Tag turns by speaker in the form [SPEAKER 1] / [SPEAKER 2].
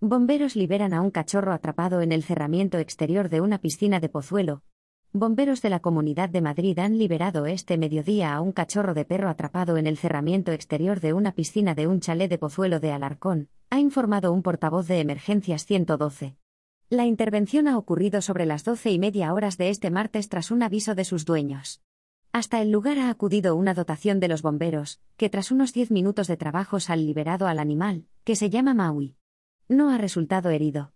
[SPEAKER 1] Bomberos liberan a un cachorro atrapado en el cerramiento exterior de una piscina de Pozuelo. Bomberos de la Comunidad de Madrid han liberado este mediodía a un cachorro de perro atrapado en el cerramiento exterior de una piscina de un chalet de Pozuelo de Alarcón, ha informado un portavoz de Emergencias 112. La intervención ha ocurrido sobre las doce y media horas de este martes tras un aviso de sus dueños. Hasta el lugar ha acudido una dotación de los bomberos, que tras unos diez minutos de trabajos han liberado al animal, que se llama Maui. No ha resultado herido.